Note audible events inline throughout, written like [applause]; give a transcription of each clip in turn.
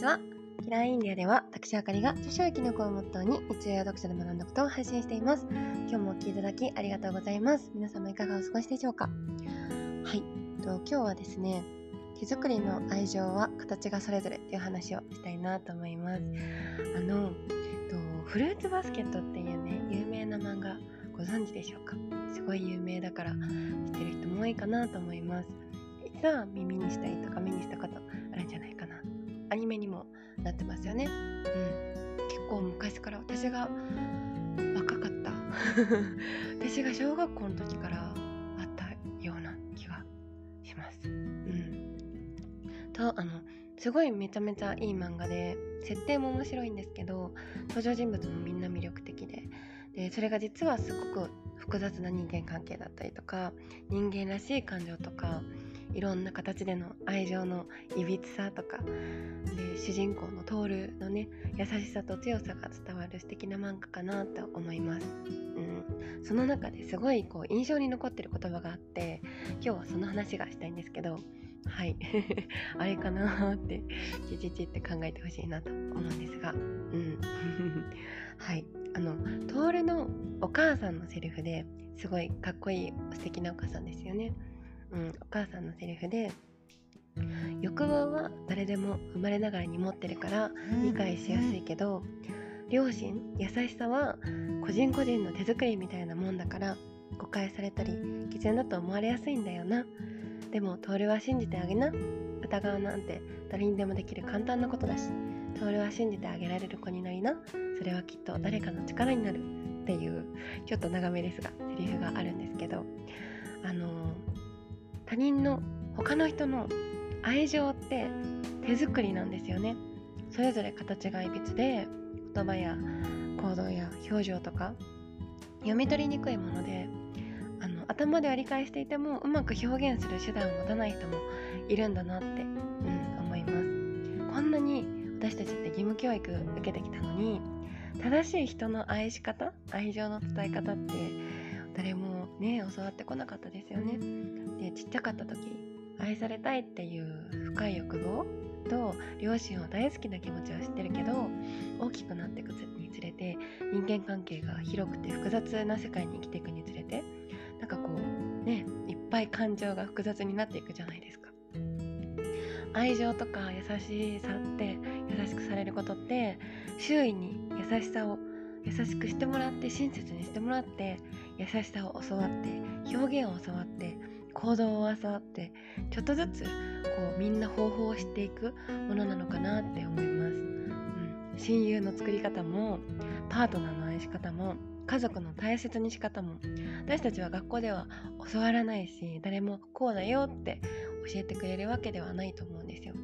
ちは。キラーインディアでは、私あかりが著書や記録をモットーに、日常や読書で学んだことを配信しています。今日もお聴きいただきありがとうございます。皆様いかがお過ごしでしょうか？はい。と今日はですね、手作りの愛情は形がそれぞれっていう話をしたいなと思います。あの、とフルーツバスケットっていうね、有名な漫画ご存知でしょうか？すごい有名だから知ってる人も多いかなと思います。いつは耳にしたりとか目にしたことあるんじゃないかなと。アニメにもなってますよね。うん。結構昔から私が若かった。[laughs] 私が小学校の時からあったような気がします。うん。と、あの、すごいめちゃめちゃいい漫画で、設定も面白いんですけど、登場人物もみんな魅力的で、で、それが実はすごく複雑な人間関係だったりとか、人間らしい感情とか、いろんな形での愛情のいびつさとかで主人公のトールのね優しさと強さが伝わる素敵な漫画かなと思います、うん、その中ですごいこう印象に残ってる言葉があって今日はその話がしたいんですけどはい。[laughs] あれかなってちちちって考えてほしいなと思うんですが。うん。[laughs] はい。あのトールのお母さんのセリフですごいかっこいい素敵なお母さんですよねうん、お母さんのセリフで欲望は誰でも生まれながらに持ってるから理解しやすいけど両親優しさは個人個人の手作りみたいなもんだから誤解されたり偽善だと思われやすいんだよな。でも徹は信じてあげな。疑うなんて誰にでもできる簡単なことだし徹は信じてあげられる子になりな。それはきっと誰かの力になるっていうちょっと長めですがセリフがあるんですけどあの他人の他の人の愛情って手作りなんですよね。それぞれ形がいびつで言葉や行動や表情とか読み取りにくいものであの頭では理解していてもうまく表現する手段を持たない人もいるんだなって、うん、思います。こんなに私たちって義務教育受けてきたのに正しい人の愛し方愛情の伝え方って誰もね教わってこなかったですよね。でちっちゃかった時愛されたいっていう深い欲望と両親を大好きな気持ちは知ってるけど大きくなっていくにつれて人間関係が広くて複雑な世界に生きていくにつれてなんかこうねいっぱい感情が複雑になっていくじゃないですか。愛情とか優しさって優しくされることって周囲に優しさを優しくしてもらって親切にしてもらって優しさを教わって表現を教わって行動を教わってちょっとずつこうみんな方法を知っていくものなのかなって思います、うん、親友の作り方もパートナーの愛し方も家族の大切にし方も私たちは学校では教わらないし誰もこうだよって教えてくれるわけではないと思うんですよ。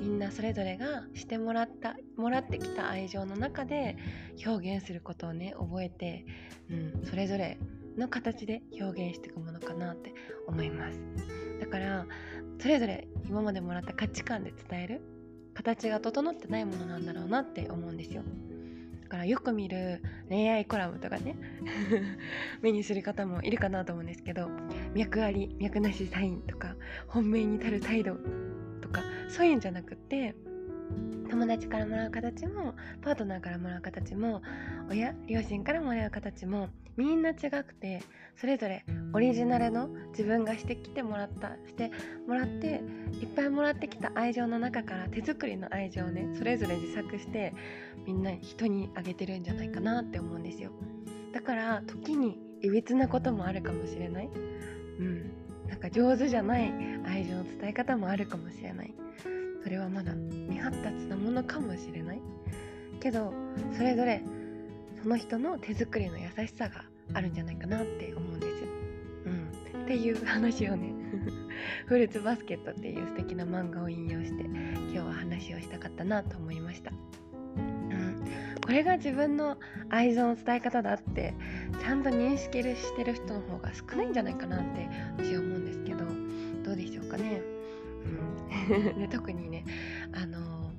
みんなそれぞれがしてもらったもらってきた愛情の中で表現することをね覚えて、うん、それぞれの形で表現していくものかなって思います。だからそれぞれ今までもらった価値観で伝える形が整ってないものなんだろうなって思うんですよ。だからよく見る恋愛コラムとかね [laughs] 目にする方もいるかなと思うんですけど脈あり脈なしサインとか本命に足る態度とかそういうんじゃなくて友達からもらう形もパートナーからもらう形も親両親からもらう形もみんな違くてそれぞれオリジナルの自分がしてきてもらったしてもらっていっぱいもらってきた愛情の中から手作りの愛情をねそれぞれ自作してみんな人にあげてるんじゃないかなって思うんですよ。だから時にいびつなこともあるかもしれない。うん。なんか上手じゃない愛情の伝え方もあるかもしれない。それはまだ未発達なものかもしれない。けどそれぞれその人の手作りの優しさがあるんじゃないかなって思うんです。うん、っていう話をね [laughs] フルーツバスケットっていう素敵な漫画を引用して今日は話をしたかったなと思いました。うん、これが自分の愛情の伝え方だってちゃんと認識してる人の方が少ないんじゃないかなって私は思うんですけど。で。特にねあの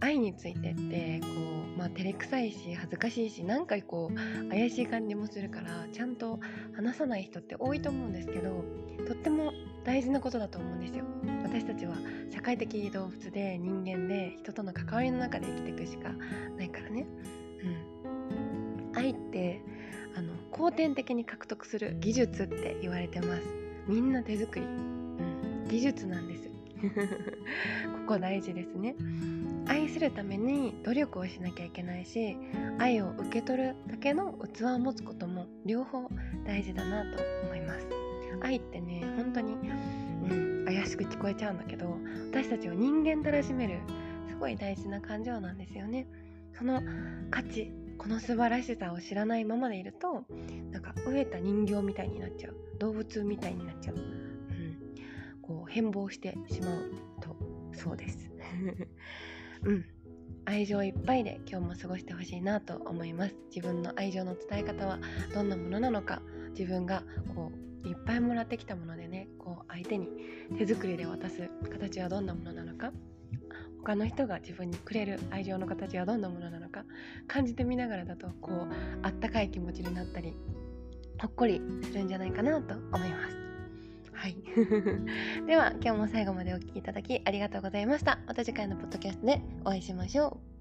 愛についてってこう、まあ、照れくさいし恥ずかしいしなんかこう怪しい感じもするからちゃんと話さない人って多いと思うんですけどとっても大事なことだと思うんですよ。私たちは社会的動物で人間で人との関わりの中で生きていくしかないからね。うん。愛ってあの後天的に獲得する技術って言われてます。みんな手作り、うん、技術なんです。[laughs] ここ大事ですね。愛するために努力をしなきゃいけないし愛を受け取るだけの器を持つことも両方大事だなと思います。愛ってね本当に、うん、怪しく聞こえちゃうんだけど私たちを人間たらしめるすごい大事な感情なんですよね。その価値この素晴らしさを知らないままでいるとなんか飢えた人形みたいになっちゃう。動物みたいになっちゃう、こう変貌してしまうとそうです。[laughs] うん。愛情いっぱいで今日も過ごしてほしいなと思います。自分の愛情の伝え方はどんなものなのか。自分がこういっぱいもらってきたものでねこう相手に手作りで渡す形はどんなものなのか。他の人が自分にくれる愛情の形はどんなものなのか。感じてみながらだとこうあったかい気持ちになったりほっこりするんじゃないかなと思います。はい。[laughs] では今日も最後までお聴きいただきありがとうございました。また次回のポッドキャストでお会いしましょう。